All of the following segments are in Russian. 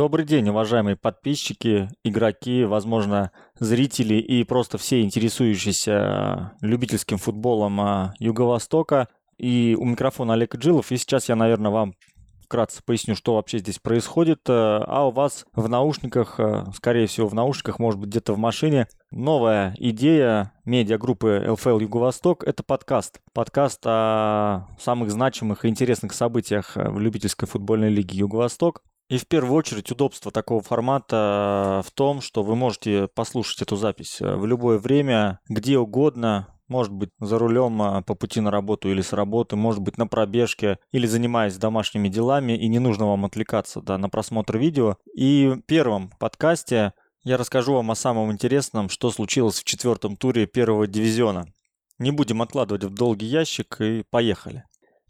Добрый день, уважаемые подписчики, игроки, возможно, зрители и просто все интересующиеся любительским футболом а, Юго-Востока. И у микрофона Олег Джилов. И сейчас я, наверное, вам вкратце поясню, что вообще здесь происходит. Э, а у вас в наушниках, э, скорее всего, в наушниках, может быть, где-то в машине, новая идея медиагруппы ЛФЛ Юго-Восток – это подкаст. Подкаст о самых значимых и интересных событиях в любительской футбольной лиге Юго-Восток. И в первую очередь удобство такого формата в том, что вы можете послушать эту запись в любое время, где угодно, может быть, за рулем а, по пути на работу или с работы, может быть, на пробежке или занимаясь домашними делами, и не нужно вам отвлекаться да, на просмотр видео. И в первом подкасте я расскажу вам о самом интересном, что случилось в четвертом туре первого дивизиона. Не будем откладывать в долгий ящик и поехали.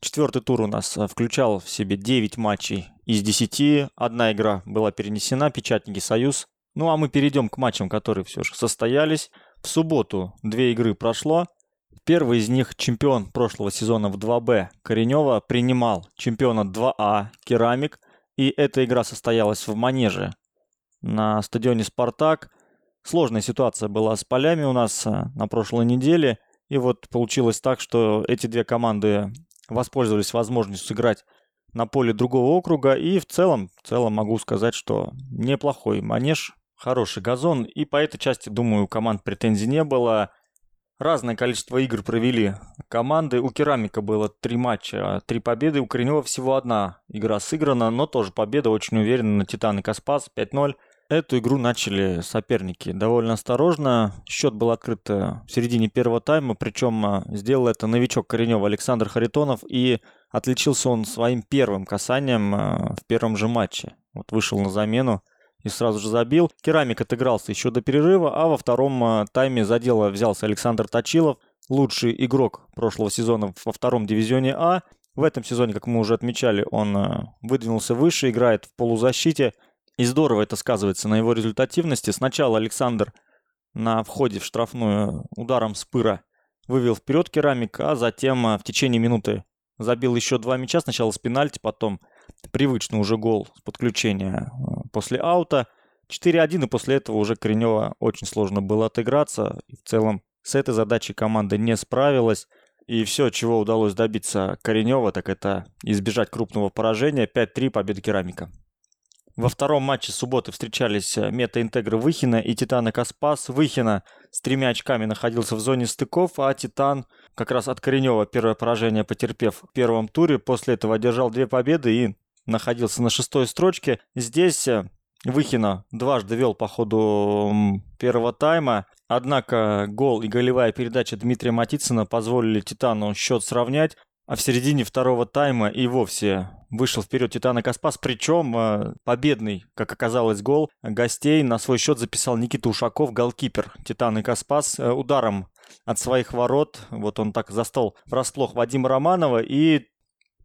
Четвертый тур у нас а, включал в себе 9 матчей из 10. Одна игра была перенесена, Печатники Союз. Ну а мы перейдем к матчам, которые все же состоялись. В субботу две игры прошло. Первый из них чемпион прошлого сезона в 2Б Коренева принимал чемпиона 2А Керамик. И эта игра состоялась в Манеже на стадионе «Спартак». Сложная ситуация была с полями у нас э, на прошлой неделе. И вот получилось так, что эти две команды воспользовались возможностью сыграть на поле другого округа. И в целом, в целом могу сказать, что неплохой манеж хороший газон, и по этой части, думаю, команд претензий не было. Разное количество игр провели команды. У Керамика было три матча, три победы. У Коренева всего одна игра сыграна, но тоже победа очень уверенно на Титан и Каспас 5-0. Эту игру начали соперники довольно осторожно. Счет был открыт э, в середине первого тайма, причем э, сделал это новичок Коренева Александр Харитонов, и отличился он своим первым касанием э, в первом же матче. Вот вышел на замену и сразу же забил. Керамик отыгрался еще до перерыва, а во втором тайме за дело взялся Александр Точилов, лучший игрок прошлого сезона во втором дивизионе А. В этом сезоне, как мы уже отмечали, он выдвинулся выше, играет в полузащите. И здорово это сказывается на его результативности. Сначала Александр на входе в штрафную ударом с пыра вывел вперед керамик, а затем э, в течение минуты забил еще два мяча. Сначала с пенальти, потом привычный уже гол с подключения э, после аута. 4-1, и после этого уже Коренева очень сложно было отыграться. И в целом с этой задачей команда не справилась. И все, чего удалось добиться Коренева, так это избежать крупного поражения. 5-3 победа Керамика. Во втором матче субботы встречались э, Мета-Интегры Выхина и Титана Каспас. Выхина с тремя очками находился в зоне стыков, а Титан как раз от Коренева первое поражение потерпев в первом туре. После этого одержал две победы и находился на шестой строчке. Здесь э, Выхина дважды вел по ходу первого тайма. Однако гол и голевая передача Дмитрия Матицына позволили Титану счет сравнять. А в середине второго тайма и вовсе вышел вперед Титана Каспас. Причем э, победный, как оказалось, гол гостей на свой счет записал Никита Ушаков, голкипер Титана Каспас, э, ударом от своих ворот. Вот он так застал врасплох Вадима Романова и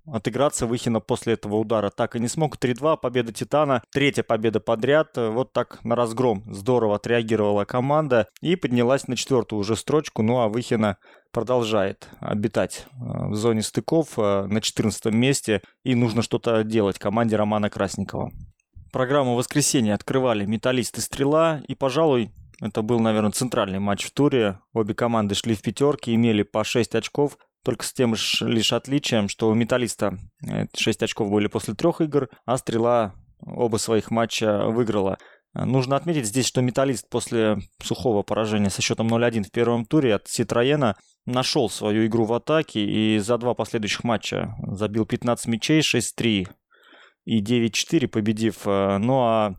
Отыграться Выхина после этого удара так и не смог. 3-2, победа Титана. Третья победа подряд. Вот так на разгром здорово отреагировала команда и поднялась на четвертую уже строчку. Ну а Выхина продолжает обитать э, в зоне стыков э, на 14 месте. И нужно что-то делать команде Романа Красникова. Программу воскресенья открывали «Металлист» и «Стрела». И, пожалуй, это был, наверное, центральный матч в туре. Обе команды шли в пятерке, имели по 6 очков только с тем лишь отличием, что у Металлиста 6 э, очков были после трех игр, а Стрела оба своих матча выиграла. Нужно отметить здесь, что Металлист после сухого поражения со счетом 0-1 в первом туре от Ситроена нашел свою игру в атаке и за два последующих матча забил 15 мячей, 6-3 и 9-4, победив. Э, ну а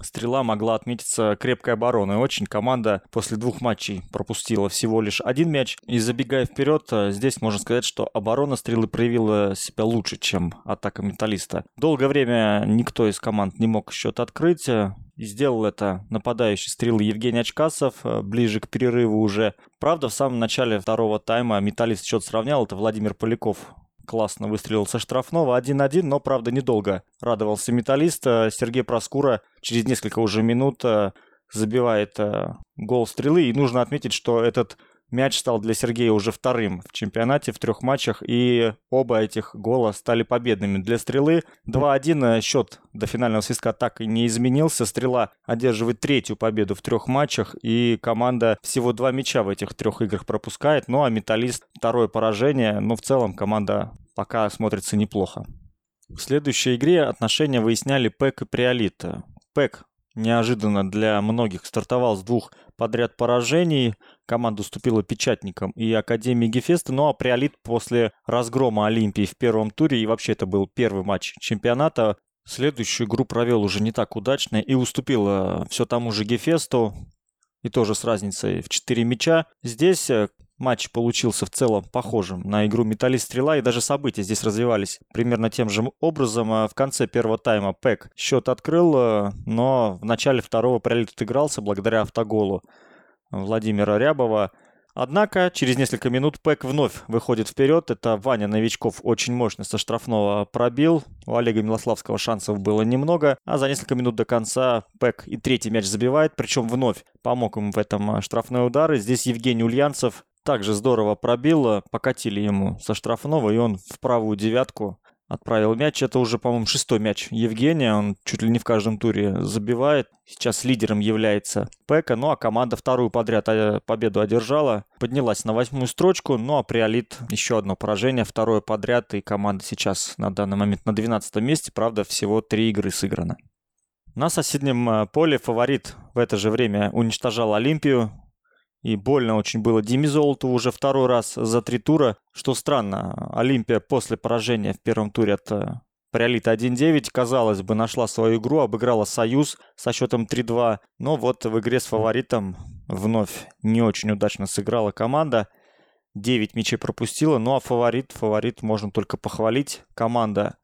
Стрела могла отметиться крепкой обороной. Очень команда после двух матчей пропустила всего лишь один мяч. И забегая вперед, э, здесь можно сказать, что оборона Стрелы проявила себя лучше, чем атака Металлиста. Долгое время никто из команд не мог счет открыть. И сделал это нападающий стрелы Евгений Очкасов э, ближе к перерыву уже. Правда, в самом начале второго тайма металлист счет сравнял. Это Владимир Поляков классно выстрелил со штрафного 1-1, но, правда, недолго радовался металлист. Э, Сергей Проскура через несколько уже минут э, забивает э, гол стрелы. И нужно отметить, что этот Мяч стал для Сергея уже вторым в чемпионате в трех матчах, и оба этих гола стали победными для Стрелы. 2-1 счет до финального свистка так и не изменился. Стрела одерживает третью победу в трех матчах, и команда всего два мяча в этих трех играх пропускает. Ну а Металлист второе поражение, но в целом команда пока смотрится неплохо. В следующей игре отношения выясняли Пэк и Приолит. Пэк неожиданно для многих стартовал с двух подряд поражений. Команда уступила Печатникам и Академии Гефеста. Ну а Приолит после разгрома Олимпии в первом туре, и вообще это был первый матч чемпионата, следующую игру провел уже не так удачно и уступил все тому же Гефесту. И тоже с разницей в 4 мяча. Здесь э, матч получился в целом похожим на игру Металлист Стрела, и даже события здесь развивались примерно тем же образом. А в конце первого тайма Пэк счет открыл, э, но в начале второго пролет отыгрался благодаря автоголу Владимира Рябова. Однако через несколько минут Пэк вновь выходит вперед. Это Ваня Новичков очень мощно со штрафного пробил. У Олега Милославского шансов было немного. А за несколько минут до конца Пэк и третий мяч забивает. Причем вновь помог ему в этом э, штрафной удар. И здесь Евгений Ульянцев также здорово пробил, покатили ему со штрафного, и он в правую девятку отправил мяч. Это уже, по-моему, шестой мяч Евгения. Он чуть ли не в каждом туре забивает. Сейчас лидером является Пека. Ну а команда вторую подряд э, победу одержала. Поднялась на восьмую строчку. Ну а Приолит еще одно поражение. Второе подряд. И команда сейчас на данный момент на 12 месте. Правда, всего три игры сыграно. На соседнем э, поле фаворит в это же время уничтожал Олимпию. И больно очень было Диме Золоту уже второй раз за три тура. Что странно, Олимпия после поражения в первом туре от э, Приолита 1-9, казалось бы, нашла свою игру, обыграла Союз со счетом 3-2. Но вот в игре с фаворитом вновь не очень удачно сыграла команда. 9 мячей пропустила, ну а фаворит, фаворит можно только похвалить. Команда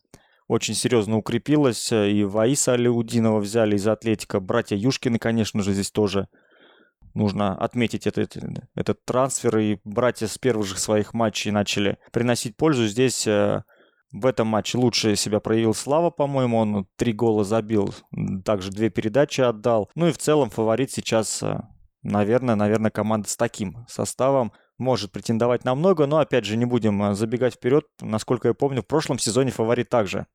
очень серьезно укрепилась, и Ваиса Алиудинова взяли из Атлетика, братья Юшкины, конечно же, здесь тоже нужно отметить этот, этот трансфер, и братья с первых же своих матчей начали приносить пользу. Здесь э, в этом матче лучше себя проявил Слава, по-моему, он три гола забил, также две передачи отдал. Ну и в целом фаворит сейчас, э, наверное, наверное, команда с таким составом может претендовать на много, но опять же не будем э, забегать вперед. Насколько я помню, в прошлом сезоне фаворит также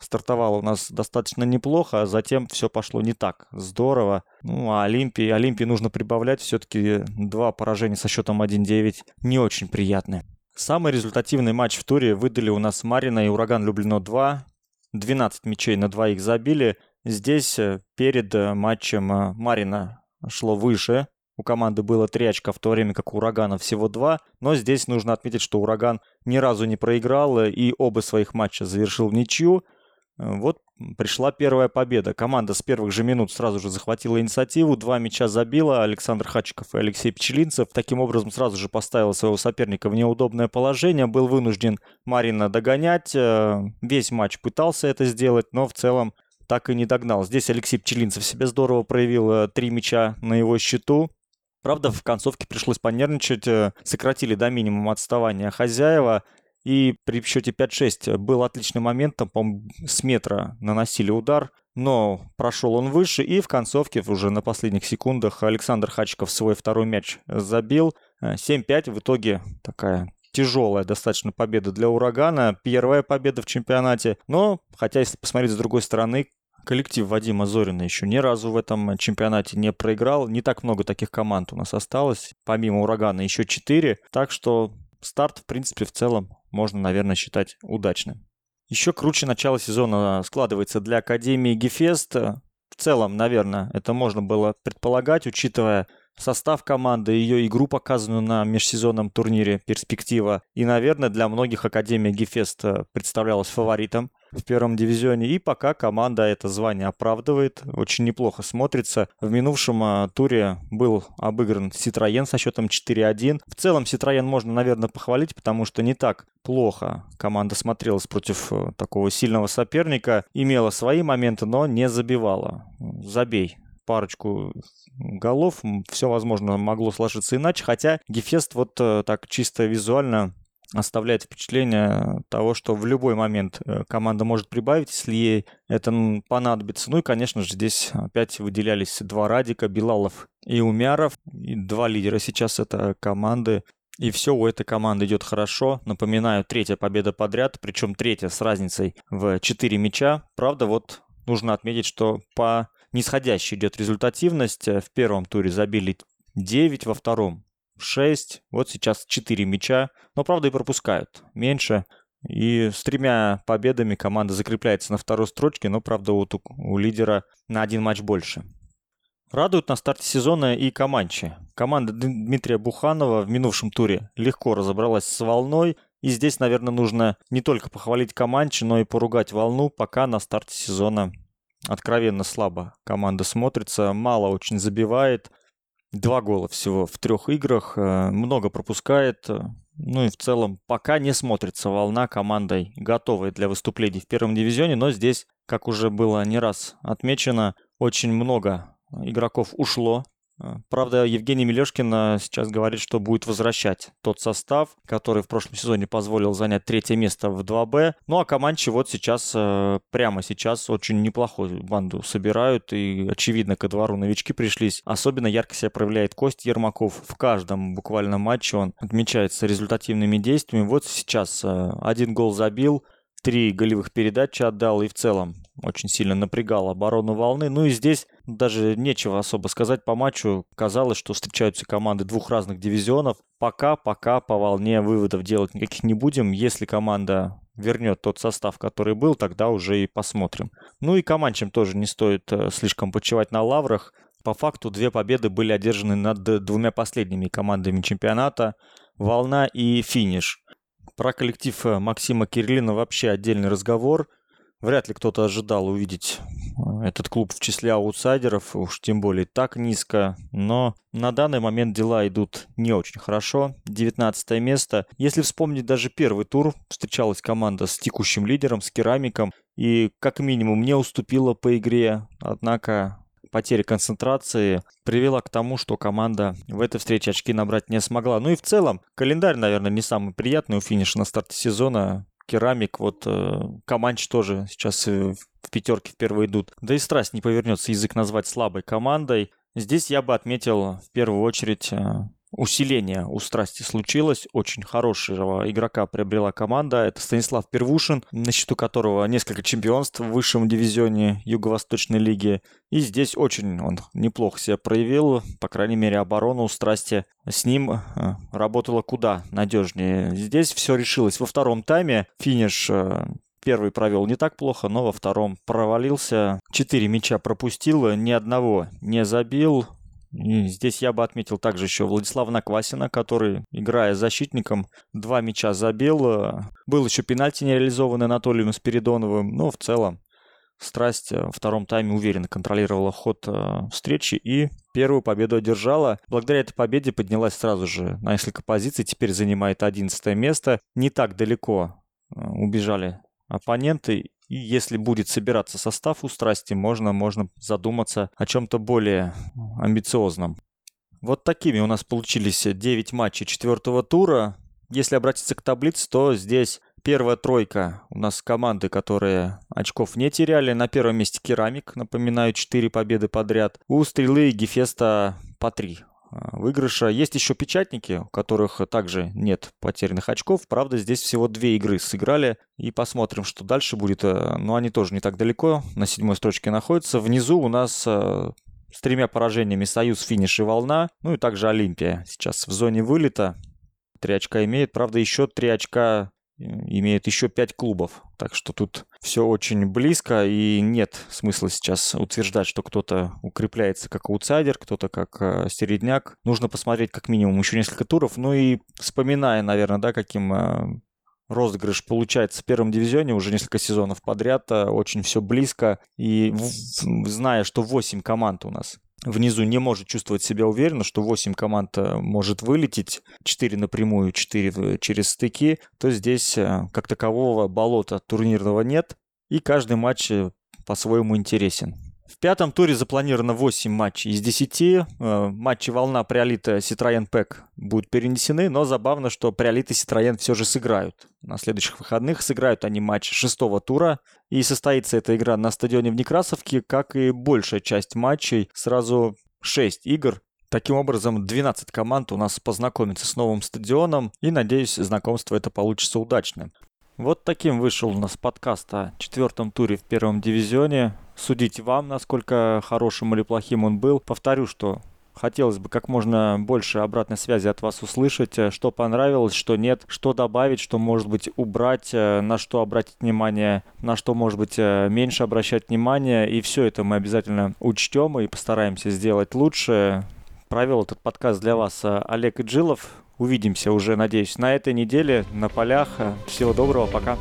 стартовало у нас достаточно неплохо, а затем все пошло не так здорово. Ну, а Олимпии, Олимпии нужно прибавлять. Все-таки два поражения со счетом 1-9 не очень приятны. Самый результативный матч в туре выдали у нас Марина и Ураган Люблено 2. 12 мячей на двоих забили. Здесь э, перед э, матчем э, Марина шло выше. У команды было 3 очка, в то время как у Урагана всего 2. Но здесь нужно отметить, что Ураган ни разу не проиграл и оба своих матча завершил в ничью. Вот пришла первая победа. Команда с первых же минут сразу же захватила инициативу, два мяча забила Александр Хачиков и Алексей Пчелинцев. Таким образом сразу же поставил своего соперника в неудобное положение, был вынужден Марина догонять. Э, весь матч пытался это сделать, но в целом так и не догнал. Здесь Алексей Пчелинцев себя здорово проявил, э, три мяча на его счету. Правда, в концовке пришлось понервничать, э, сократили до минимума отставания хозяева, и при счете 5-6 был отличным моментом, по с метра наносили удар, но прошел он выше, и в концовке уже на последних секундах Александр Хачиков свой второй мяч забил. 7-5 э, в итоге такая тяжелая достаточно победа для «Урагана», первая победа в чемпионате, но, хотя если посмотреть с другой стороны, коллектив Вадима Зорина еще ни разу в этом чемпионате не проиграл. Не так много таких команд у нас осталось. Помимо «Урагана» еще четыре. Так что старт, в принципе, в целом можно, наверное, считать удачным. Еще круче начало сезона складывается для Академии Гефест. В целом, наверное, это можно было предполагать, учитывая состав команды, ее игру, показанную на межсезонном турнире «Перспектива». И, наверное, для многих Академия Гефест представлялась фаворитом в первом дивизионе. И пока команда это звание оправдывает, очень неплохо смотрится. В минувшем а, туре был обыгран Ситроен со счетом 4-1. В целом Ситроен можно, наверное, похвалить, потому что не так плохо команда смотрелась против э, такого сильного соперника. Имела свои моменты, но не забивала. Забей парочку голов, все, возможно, могло сложиться иначе, хотя Гефест вот э, так чисто визуально оставляет впечатление того, что в любой момент э, команда может прибавить, если ей это понадобится. Ну и, конечно же, здесь опять выделялись два Радика, Билалов и Умяров. И два лидера сейчас это команды. И все у этой команды идет хорошо. Напоминаю, третья победа подряд, причем третья с разницей в 4 мяча. Правда, вот нужно отметить, что по нисходящей идет результативность. В первом туре забили 9, во втором 6, вот сейчас 4 мяча, но правда и пропускают меньше. И с тремя победами команда закрепляется на второй строчке, но правда вот у, у лидера на один матч больше. Радует на старте сезона и Каманчи. Команда Дмитрия Буханова в минувшем туре легко разобралась с волной. И здесь, наверное, нужно не только похвалить Каманчи, но и поругать волну, пока на старте сезона откровенно слабо команда смотрится, мало очень забивает. Два гола всего в трех играх, э, много пропускает. Э, ну и в целом пока не смотрится волна командой, готовой для выступлений в первом дивизионе, но здесь, как уже было не раз отмечено, очень много игроков ушло правда, Евгений Мелешкин а, сейчас говорит, что будет возвращать тот состав, который в прошлом сезоне позволил занять третье место в 2Б. Ну а Каманчи вот сейчас, а, прямо сейчас, очень неплохую банду собирают. И, очевидно, ко двору новички пришлись. Особенно ярко себя проявляет Кость Ермаков. В каждом буквально матче он отмечается результативными действиями. Вот сейчас один гол забил, три голевых передачи отдал и в целом очень сильно напрягал оборону волны. Ну и здесь даже нечего особо сказать по матчу. Казалось, что встречаются команды двух разных дивизионов. Пока, пока по волне выводов делать никаких не будем. Если команда вернет тот состав, который был, тогда уже и посмотрим. Ну и команчам тоже не стоит э, слишком почивать на лаврах. По факту две победы были одержаны над двумя последними командами чемпионата. Волна и финиш. Про коллектив э, Максима Кириллина вообще отдельный разговор – Вряд ли кто-то ожидал увидеть э, этот клуб в числе аутсайдеров, уж тем более так низко. Но на данный момент дела идут не очень хорошо. 19 место. Если вспомнить даже первый тур, встречалась команда с текущим лидером, с керамиком. И как минимум не уступила по игре. Однако потеря концентрации привела к тому, что команда в этой встрече очки набрать не смогла. Ну и в целом, календарь, наверное, не самый приятный у финиша на старте сезона. Керамик, вот э, Каманч тоже сейчас э, в пятерке впервые идут. Да и страсть не повернется язык назвать слабой командой. Здесь я бы отметил в первую очередь э, усиление у Страсти случилось. Очень хорошего игрока приобрела команда. Это Станислав Первушин, на счету которого несколько чемпионств в высшем дивизионе Юго-Восточной лиги. И здесь очень он неплохо себя проявил. По крайней мере, оборона у Страсти с ним э, работала куда надежнее. Здесь все решилось во втором тайме. Финиш э, Первый провел не так плохо, но во втором провалился. Четыре мяча пропустил, ни одного не забил. И здесь я бы отметил также еще Владислава Наквасина, который, играя защитником, два мяча забил. Был еще пенальти нереализованный Анатолием Спиридоновым. Но в целом Страсть во втором тайме уверенно контролировала ход э, встречи и первую победу одержала. Благодаря этой победе поднялась сразу же на несколько позиций, теперь занимает 11 место. Не так далеко э, убежали оппоненты и если будет собираться состав у страсти, можно, можно задуматься о чем-то более амбициозном. Вот такими у нас получились 9 матчей четвертого тура. Если обратиться к таблице, то здесь первая тройка у нас команды, которые очков не теряли. На первом месте Керамик, напоминаю, 4 победы подряд. У Стрелы и Гефеста по 3 а, выигрыша. Есть еще печатники, у которых также нет потерянных очков. Правда, здесь всего две игры сыграли. И посмотрим, что дальше будет. Э, но они тоже не так далеко. На седьмой строчке находятся. Внизу у нас э, с тремя поражениями Союз, Финиш и Волна. Ну и также Олимпия. Сейчас в зоне вылета. Три очка имеет. Правда, еще три очка имеет еще пять клубов. Так что тут все очень близко, и нет смысла сейчас утверждать, что кто-то укрепляется как аутсайдер, кто-то как э, середняк. Нужно посмотреть как минимум еще несколько туров. Ну и вспоминая, наверное, да, каким э, розыгрыш получается в первом дивизионе уже несколько сезонов подряд, э, очень все близко. И зная, что 8 команд у нас внизу не может чувствовать себя уверенно, что 8 команд э, может вылететь, 4 напрямую, 4 через стыки, то здесь э, как такового болота турнирного нет, и каждый матч э, по-своему интересен. Пятом туре запланировано 8 матчей из 10. Э, матчи «Волна», «Приолита», «Ситроен Пэк» будут перенесены, но забавно, что «Приолит» и «Ситроен» все же сыграют. На следующих выходных сыграют они матч шестого тура, и состоится эта игра на стадионе в Некрасовке, как и большая часть матчей, сразу 6 игр. Таким образом, 12 команд у нас познакомятся с новым стадионом, и, надеюсь, знакомство это получится удачным. Вот таким вышел у нас подкаст о четвертом туре в первом дивизионе. Судите вам, насколько хорошим или плохим он был. Повторю, что Хотелось бы как можно больше обратной связи от вас услышать, э, что понравилось, что нет, что добавить, что может быть убрать, э, на что обратить внимание, на что может быть э, меньше обращать внимание. И все это мы обязательно учтем и постараемся сделать лучше. Провел этот подкаст для вас Олег Иджилов. Увидимся уже, надеюсь, на этой неделе на полях. Всего доброго, пока.